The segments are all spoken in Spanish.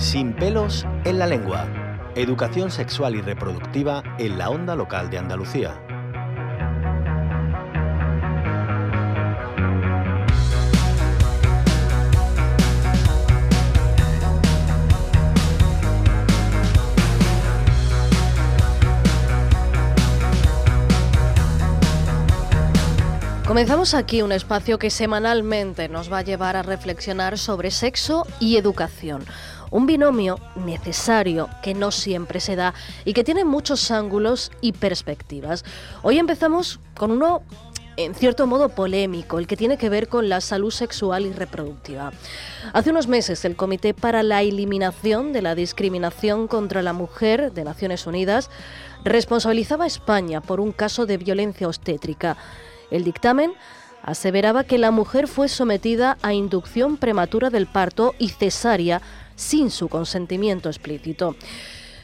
Sin pelos en la lengua. Educación sexual y reproductiva en la onda local de Andalucía. Comenzamos aquí un espacio que semanalmente nos va a llevar a reflexionar sobre sexo y educación. Un binomio necesario que no siempre se da y que tiene muchos ángulos y perspectivas. Hoy empezamos con uno en cierto modo polémico, el que tiene que ver con la salud sexual y reproductiva. Hace unos meses el Comité para la Eliminación de la Discriminación contra la Mujer de Naciones Unidas responsabilizaba a España por un caso de violencia obstétrica. El dictamen aseveraba que la mujer fue sometida a inducción prematura del parto y cesárea sin su consentimiento explícito.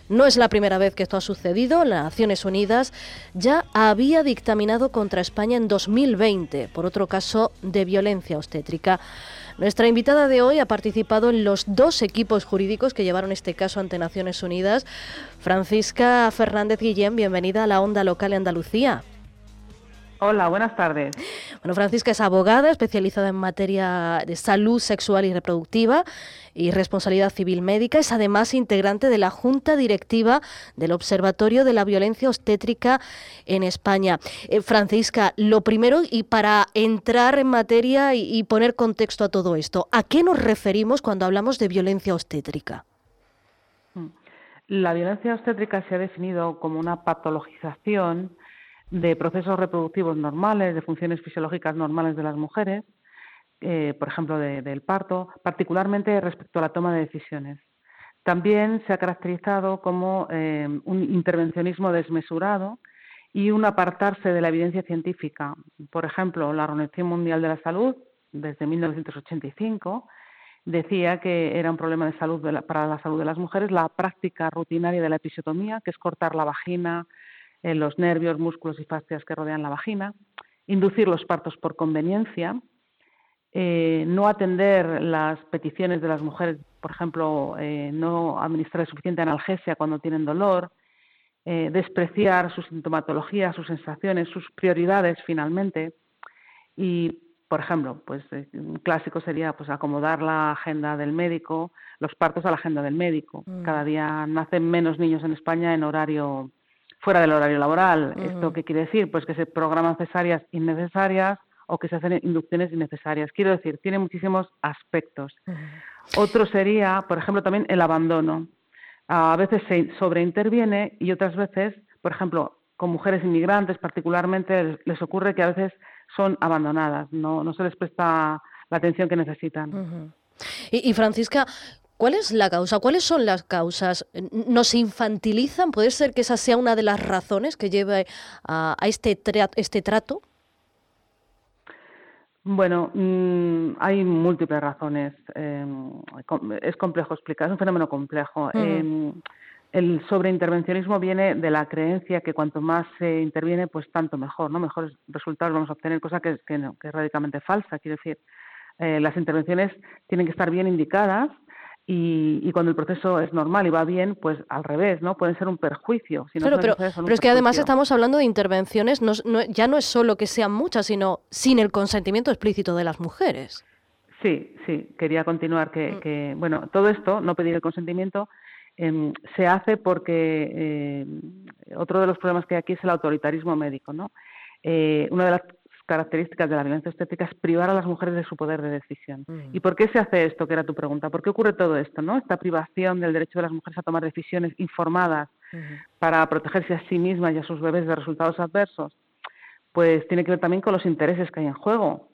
No es la primera vez que esto ha sucedido. Las Naciones Unidas ya había dictaminado contra España en 2020 por otro caso de violencia obstétrica. Nuestra invitada de hoy ha participado en los dos equipos jurídicos que llevaron este caso ante Naciones Unidas. Francisca Fernández Guillén, bienvenida a la Onda Local de Andalucía. Hola, buenas tardes. Bueno, Francisca es abogada especializada en materia de salud sexual y reproductiva y responsabilidad civil médica. Es además integrante de la Junta Directiva del Observatorio de la Violencia Obstétrica en España. Eh, Francisca, lo primero y para entrar en materia y, y poner contexto a todo esto, ¿a qué nos referimos cuando hablamos de violencia obstétrica? La violencia obstétrica se ha definido como una patologización de procesos reproductivos normales, de funciones fisiológicas normales de las mujeres, eh, por ejemplo, del parto, particularmente respecto a la toma de decisiones. También se ha caracterizado como eh, un intervencionismo desmesurado y un apartarse de la evidencia científica. Por ejemplo, la Organización Mundial de la Salud, desde 1985, decía que era un problema de salud para la salud de las mujeres la práctica rutinaria de la episiotomía, que es cortar la vagina, en los nervios, músculos y fascias que rodean la vagina, inducir los partos por conveniencia, eh, no atender las peticiones de las mujeres, por ejemplo, eh, no administrar suficiente analgesia cuando tienen dolor, eh, despreciar su sintomatología, sus sensaciones, sus prioridades finalmente. Y, por ejemplo, pues un clásico sería pues acomodar la agenda del médico, los partos a la agenda del médico. Mm. Cada día nacen menos niños en España en horario fuera del horario laboral. ¿Esto qué quiere decir? Pues que se programan cesáreas innecesarias o que se hacen inducciones innecesarias. Quiero decir, tiene muchísimos aspectos. Otro sería, por ejemplo, también el abandono. A veces se sobreinterviene y otras veces, por ejemplo, con mujeres inmigrantes particularmente, les, ocurre que a veces son abandonadas, no, no se les presta la atención que necesitan. y, y, Francisca, ¿Cuál es la causa? ¿Cuáles son las causas? ¿Nos infantilizan? ¿Puede ser que esa sea una de las razones que lleve a, este, este trato? Bueno, mm, hay múltiples razones. Em, es complejo explicar, es un fenómeno complejo. Em, el sobreintervencionismo viene de la creencia que cuanto más se interviene, pues tanto mejor, ¿no? Mejores resultados vamos a obtener, cosa que, que, que es radicalmente falsa. Quiero decir, eh, las intervenciones tienen que estar bien indicadas y, cuando el proceso es normal y va bien, pues al revés, ¿no? Pueden ser un perjuicio. claro, pero, pero es que además estamos hablando de intervenciones, no, ya no es solo que sean muchas, sino sin el consentimiento explícito de las mujeres. Sí, sí, quería continuar que, mm. bueno, todo esto, no pedir el consentimiento, em, se hace porque eh, otro de los problemas que hay aquí es el autoritarismo médico, ¿no? Eh, una de las características de la violencia estética es privar a las mujeres de su poder de decisión. Mm. ¿Y por qué se hace esto? Que era tu pregunta. ¿Por qué ocurre todo esto? ¿no? Esta privación del derecho de las mujeres a tomar decisiones informadas para protegerse a sí mismas y a sus bebés de resultados adversos, pues tiene que ver también con los intereses que hay en juego.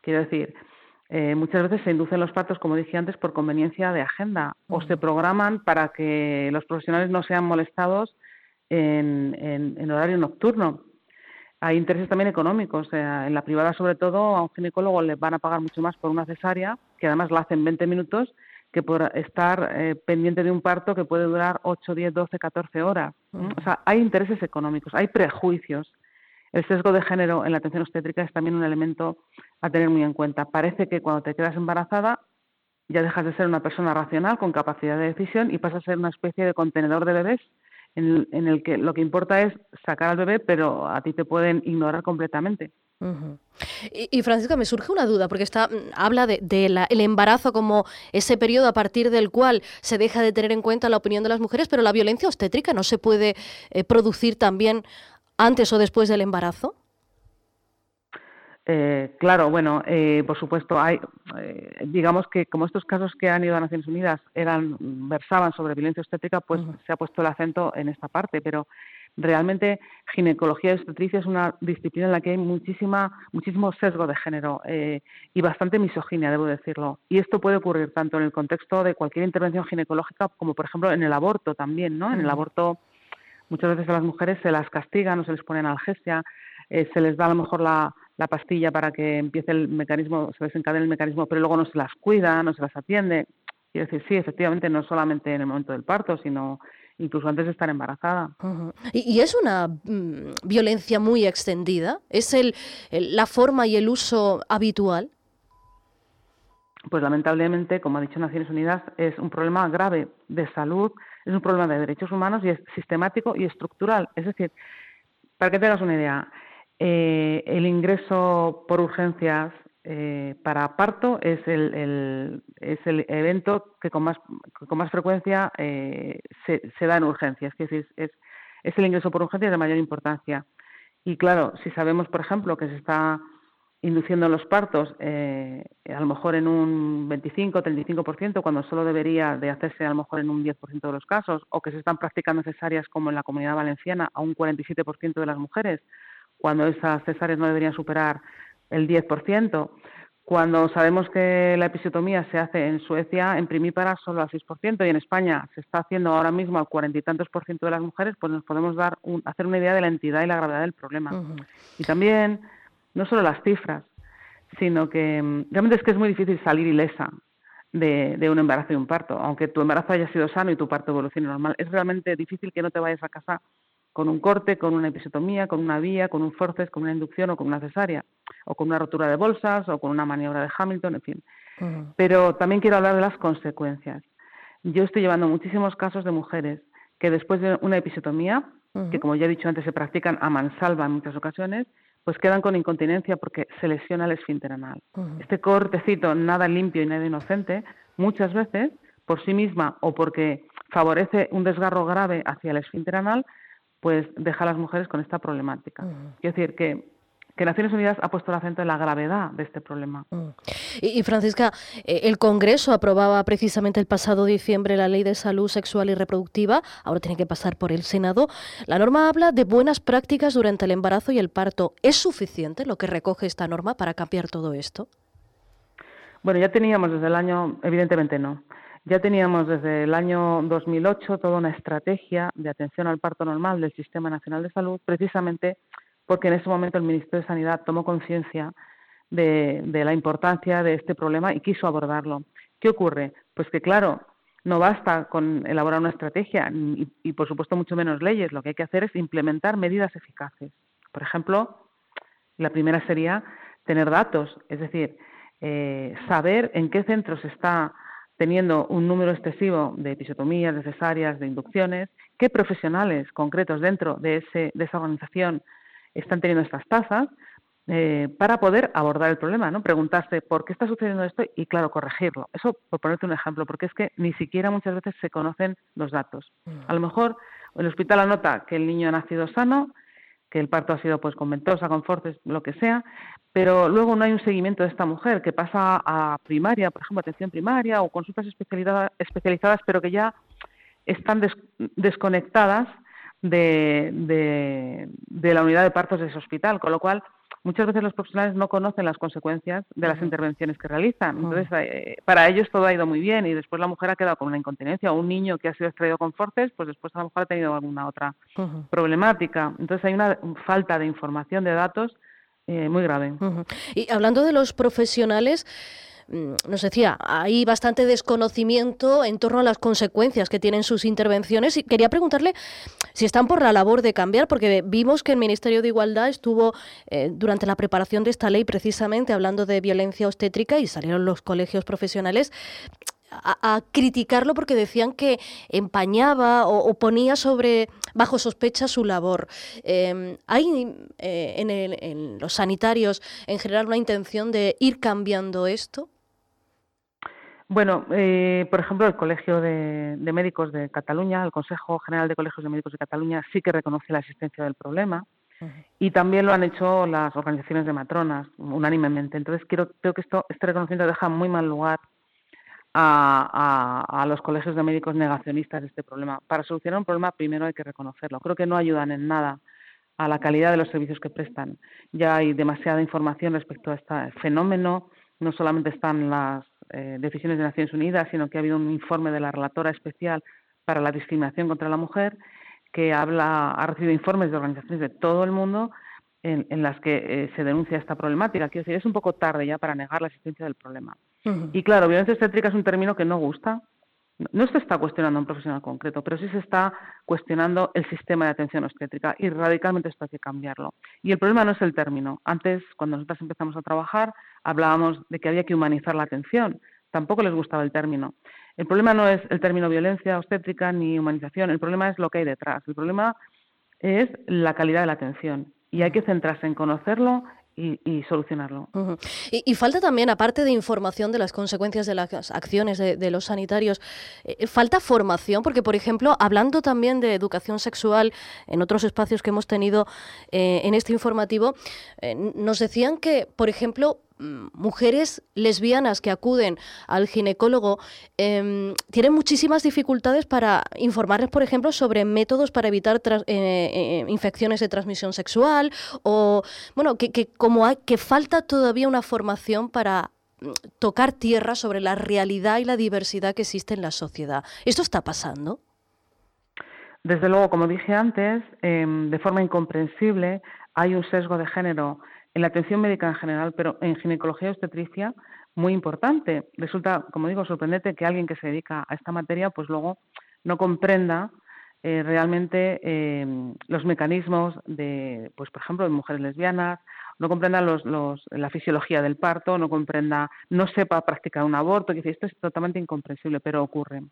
Quiero decir, eh, muchas veces se inducen los partos, como dije antes, por conveniencia de agenda o se programan para que los profesionales no sean molestados en horario nocturno hay intereses también económicos. en la privada, sobre todo, a un ginecólogo le van a pagar mucho más por una cesárea, que además la hacen 20 minutos, que por estar eh, pendiente de un parto que puede durar 8, 10, 12, 14 horas. O sea, hay intereses económicos, hay prejuicios. El sesgo de género en la atención obstétrica es también un elemento a tener muy en cuenta. Parece que cuando te quedas embarazada ya dejas de ser una persona racional con capacidad de decisión y pasas a ser una especie de contenedor de bebés en el, que lo que importa es sacar al bebé, pero a ti te pueden ignorar completamente. y, Francisca, me surge una duda, porque está, mm, habla del de, embarazo como ese periodo a partir del cual se deja de tener en cuenta la opinión de las mujeres, pero la violencia obstétrica no se puede eh, producir también antes o después del embarazo. Eh, claro, bueno, eh, por supuesto, hay, eh, digamos que como estos casos que han ido a Naciones Unidas eran versaban sobre violencia obstétrica, pues se ha puesto el acento en esta parte, pero realmente ginecología y obstetricia es una disciplina en la que hay muchísima, muchísimo sesgo de género y bastante misoginia, debo decirlo. Y esto puede ocurrir tanto en el contexto de cualquier intervención ginecológica como, por ejemplo, en el aborto también, ¿no? En el aborto muchas veces a las mujeres se las castigan o se les pone analgesia, se les da a lo mejor la la pastilla para que empiece el mecanismo, se desencadene el mecanismo, pero luego no se las cuida, no se las atiende. Quiero decir, sí, efectivamente, no solamente en el momento del parto, sino incluso antes de estar embarazada. ¿Y, es una mm, violencia muy extendida? ¿Es el, la forma y el uso habitual? Pues lamentablemente, como ha dicho Naciones Unidas, es un problema grave de salud, es un problema de derechos humanos y es sistemático y estructural. Es decir, para que tengas una idea, eh, el ingreso por urgencias eh, para parto es el, es el evento que con más, con más frecuencia eh, se, da en urgencias, es decir, es, es el ingreso por urgencias de mayor importancia. Y claro, si sabemos, por ejemplo, que se está induciendo los partos a lo mejor en un 25 o 35%, cuando solo debería de hacerse a lo mejor en un 10% de los casos, o que se están practicando necesarias como en la comunidad valenciana a un 47% de las mujeres, cuando esas cesáreas no deberían superar el 10%, cuando sabemos que la episiotomía se hace en Suecia, en primípara solo al 6%, y en España se está haciendo ahora mismo al cuarenta y tantos por ciento de las mujeres, pues nos podemos dar hacer una idea de la entidad y la gravedad del problema. Y también, no solo las cifras, sino que mm, realmente es que es muy difícil salir ilesa de, de un embarazo y un parto. Aunque tu embarazo haya sido sano y tu parto evolucione normal, es realmente difícil que no te vayas a casa con un corte, con una episiotomía, con una vía, con un forceps, con una inducción o con una cesárea, o con una rotura de bolsas o con una maniobra de Hamilton, en fin. Pero también quiero hablar de las consecuencias. Yo estoy llevando muchísimos casos de mujeres que después de una episiotomía, que como ya he dicho antes se practican a mansalva en muchas ocasiones, pues quedan con incontinencia porque se lesiona el esfínter anal. Este cortecito nada limpio y nada inocente, muchas veces por sí misma o porque favorece un desgarro grave hacia el esfínter anal, pues deja a las mujeres con esta problemática. Es decir, que, que Naciones Unidas ha puesto el acento en la gravedad de este problema. Y, Francisca, eh, el Congreso aprobaba precisamente el pasado diciembre la Ley de Salud Sexual y Reproductiva, ahora tiene que pasar por el Senado. La norma habla de buenas prácticas durante el embarazo y el parto. ¿Es suficiente lo que recoge esta norma para cambiar todo esto? Bueno, ya teníamos desde el año, evidentemente no. Ya teníamos desde el año 2008 toda una estrategia de atención al parto normal del Sistema Nacional de Salud, precisamente porque en ese momento el Ministerio de Sanidad tomó conciencia de, la importancia de este problema y quiso abordarlo. ¿Qué ocurre? Pues que, claro, no basta con elaborar una estrategia y, y, por supuesto, mucho menos leyes. Lo que hay que hacer es implementar medidas eficaces. Por ejemplo, la primera sería tener datos, es decir, eh, saber en qué centros está teniendo un número excesivo de episiotomías, de cesáreas, de inducciones, qué profesionales concretos dentro de, ese, de esa organización están teniendo estas tasas eh, para poder abordar el problema, ¿no? Preguntarse por qué está sucediendo esto y, claro, corregirlo. Eso por ponerte un ejemplo, porque es que ni siquiera muchas veces se conocen los datos. Mm. A lo mejor el hospital anota que el niño ha nacido sano, que el parto ha sido pues con ventosa, con forces, lo que sea, pero luego no hay un seguimiento de esta mujer que pasa a primaria, por ejemplo, atención primaria o consultas especializadas, pero que ya están desconectadas de, de, la unidad de partos de ese hospital, con lo cual muchas veces los profesionales no conocen las consecuencias de las intervenciones que realizan. Entonces, eh, para ellos todo ha ido muy bien y después la mujer ha quedado con una incontinencia o un niño que ha sido extraído con forces, pues después a lo mejor ha tenido alguna otra problemática. Entonces, hay una falta de información, de datos eh, muy grave. Y hablando de los profesionales, nos decía, hay bastante desconocimiento en torno a las consecuencias que tienen sus intervenciones y quería preguntarle si están por la labor de cambiar, porque vimos que el Ministerio de Igualdad estuvo eh, durante la preparación de esta ley precisamente hablando de violencia obstétrica y salieron los colegios profesionales a, criticarlo porque decían que empañaba o, ponía sobre bajo sospecha su labor. Em, ¿Hay eh, en, los sanitarios en general una intención de ir cambiando esto? Bueno, eh, por ejemplo, el Colegio de, Médicos de Cataluña, el Consejo General de Colegios de Médicos de Cataluña, sí que reconoce la existencia del problema y también lo han hecho las organizaciones de matronas unánimemente. Entonces, quiero, creo que esto, este reconocimiento deja muy mal lugar a, los colegios de médicos negacionistas de este problema. Para solucionar un problema, primero hay que reconocerlo. Creo que no ayudan en nada a la calidad de los servicios que prestan. Ya hay demasiada información respecto a este fenómeno. No solamente están las eh, decisiones de Naciones Unidas, sino que ha habido un informe de la relatora especial para la discriminación contra la mujer que habla, ha recibido informes de organizaciones de todo el mundo en, las que eh, se denuncia esta problemática. Quiero decir, es un poco tarde ya para negar la existencia del problema. Y claro, violencia obstétrica es un término que no gusta. No se está cuestionando un profesional concreto, pero sí se está cuestionando el sistema de atención obstétrica y radicalmente esto hay que cambiarlo. Y el problema no es el término. Antes, cuando nosotros empezamos a trabajar, hablábamos de que había que humanizar la atención. Tampoco les gustaba el término. El problema no es el término violencia obstétrica ni humanización, el problema es lo que hay detrás. El problema es la calidad de la atención y hay que centrarse en conocerlo y, solucionarlo. y, falta también, aparte de información de las consecuencias de las acciones de, los sanitarios, eh, falta formación, porque, por ejemplo, hablando también de educación sexual en otros espacios que hemos tenido eh, en este informativo, eh, nos decían que, por ejemplo, mujeres lesbianas que acuden al ginecólogo em, tienen muchísimas dificultades para informarles, por ejemplo, sobre métodos para evitar eh, eh, infecciones de transmisión sexual o, bueno, que, como hay, que falta todavía una formación para mm, tocar tierra sobre la realidad y la diversidad que existe en la sociedad. ¿Esto está pasando? Desde luego, como dije antes, em, de forma incomprensible hay un sesgo de género en la atención médica en general, pero en ginecología y obstetricia muy importante. Resulta, como digo, sorprendente que alguien que se dedica a esta materia, pues luego no comprenda eh, realmente eh, los mecanismos de, pues por ejemplo, de mujeres lesbianas no comprenda los, la fisiología del parto, no comprenda, no sepa practicar un aborto, que esto es totalmente incomprensible, pero ocurre.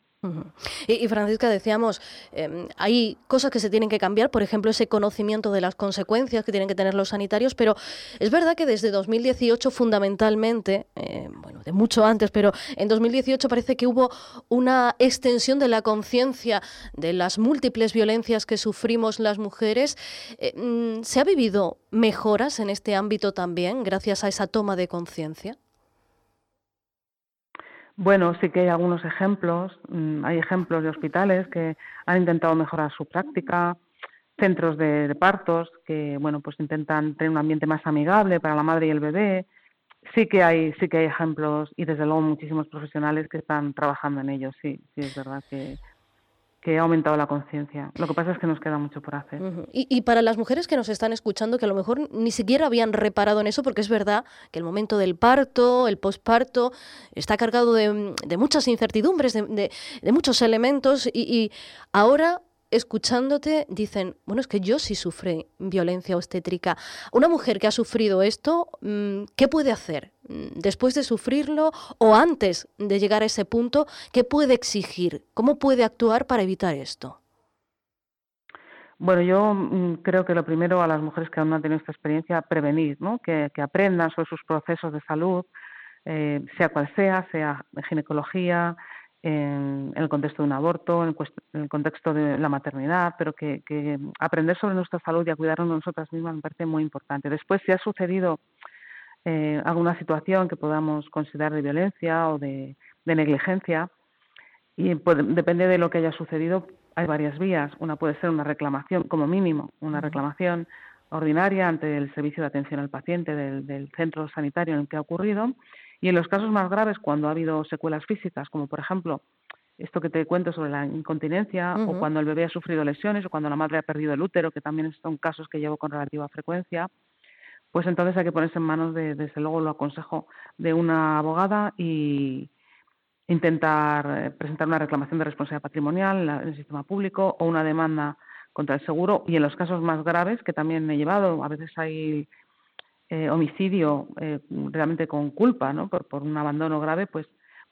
y, Francisca, decíamos, em, hay cosas que se tienen que cambiar, por ejemplo, ese conocimiento de las consecuencias que tienen que tener los sanitarios, pero es verdad que desde 2018 fundamentalmente, eh, bueno, de mucho antes, pero en 2018 parece que hubo una extensión de la conciencia de las múltiples violencias que sufrimos las mujeres. Eh, mm, ¿Se ha vivido mejoras en este ámbito también, gracias a esa toma de conciencia? Bueno, sí que hay algunos ejemplos. Mm, hay ejemplos de hospitales que han intentado mejorar su práctica, centros de, partos que, bueno, pues intentan tener un ambiente más amigable para la madre y el bebé. Sí que hay, sí que hay ejemplos y desde luego muchísimos profesionales que están trabajando en ello. Sí, sí es verdad que, que ha aumentado la conciencia. Lo que pasa es que nos queda mucho por hacer. y, para las mujeres que nos están escuchando, que a lo mejor ni siquiera habían reparado en eso, porque es verdad que el momento del parto, el posparto, está cargado de, muchas incertidumbres, de, muchos elementos, y, y ahora escuchándote dicen, bueno, es que yo sí sufrí violencia obstétrica. Una mujer que ha sufrido esto, mm, ¿qué puede hacer? Mm, después de sufrirlo o antes de llegar a ese punto, ¿qué puede exigir? ¿Cómo puede actuar para evitar esto? Bueno, yo mm, creo que lo primero a las mujeres que aún no han tenido esta experiencia, prevenir, ¿no? que, aprendan sobre sus procesos de salud, eh, sea cual sea, sea ginecología, en, el contexto de un aborto, en, el contexto de la maternidad, pero que, aprender sobre nuestra salud y a cuidarnos de nosotras mismas me parece muy importante. Después, si ha sucedido eh, alguna situación que podamos considerar de violencia o de, negligencia, y depende de lo que haya sucedido, hay varias vías. Una puede ser una reclamación, como mínimo, una reclamación ordinaria ante el servicio de atención al paciente del centro sanitario en el que ha ocurrido y en los casos más graves, cuando ha habido secuelas físicas, como por ejemplo esto que te cuento sobre la incontinencia, o cuando el bebé ha sufrido lesiones, o cuando la madre ha perdido el útero, que también son casos que llevo con relativa frecuencia, pues entonces hay que ponerse en manos, de, desde luego lo aconsejo, de una abogada y intentar eh, presentar una reclamación de responsabilidad patrimonial en el sistema público o una demanda contra el seguro. Y en los casos más graves, que también he llevado, a veces hay eh, homicidio eh, realmente con culpa, ¿no? Por, un abandono grave, pues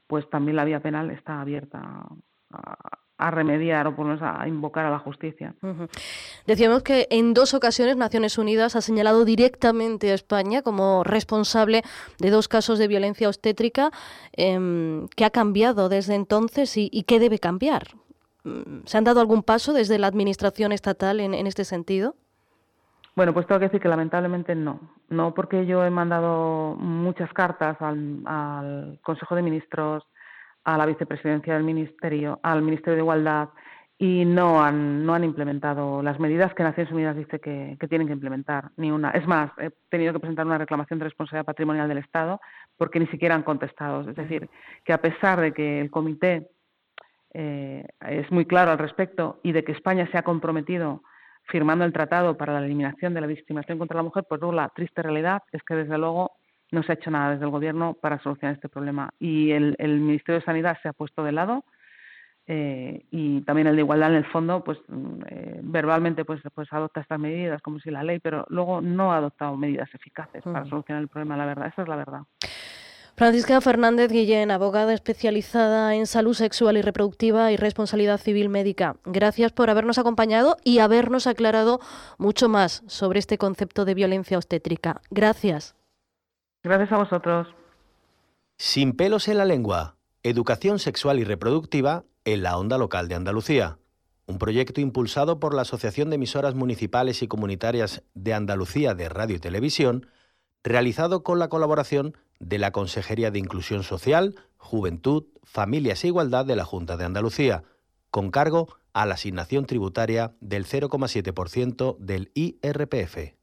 pues también la vía penal está abierta a, remediar o por lo menos a invocar a la justicia. Decíamos que en dos ocasiones Naciones Unidas ha señalado directamente a España como responsable de dos casos de violencia obstétrica. Em, ¿Qué ha cambiado desde entonces y, qué debe cambiar? Mm, ¿Se han dado algún paso desde la Administración estatal en este sentido? Bueno, pues tengo que decir que lamentablemente no. No porque yo he mandado muchas cartas al, Consejo de Ministros, a la vicepresidencia del Ministerio, al Ministerio de Igualdad y no han, no han implementado las medidas que Naciones Unidas dice que, tienen que implementar, ni una. Es más, he tenido que presentar una reclamación de responsabilidad patrimonial del Estado porque ni siquiera han contestado. Es decir, que a pesar de que el comité eh, es muy claro al respecto y de que España se ha comprometido firmando el tratado para la eliminación de la discriminación contra la mujer, pues luego la triste realidad es que desde luego no se ha hecho nada desde el gobierno para solucionar este problema. Y el, Ministerio de Sanidad se ha puesto de lado eh, y también el de Igualdad en el fondo, pues mm, eh, verbalmente pues, pues adopta estas medidas como si la ley, pero luego no ha adoptado medidas eficaces para solucionar el problema, la verdad, esa es la verdad. Francisca Fernández Guillén, abogada especializada en salud sexual y reproductiva y responsabilidad civil médica. Gracias por habernos acompañado y habernos aclarado mucho más sobre este concepto de violencia obstétrica. Gracias. Gracias a vosotros. Sin pelos en la lengua. Educación sexual y reproductiva en la onda local de Andalucía. Un proyecto impulsado por la Asociación de Emisoras Municipales y Comunitarias de Andalucía de Radio y Televisión, realizado con la colaboración de la Consejería de Inclusión Social, Juventud, Familias e Igualdad de la Junta de Andalucía, con cargo a la asignación tributaria del 0,7% del IRPF.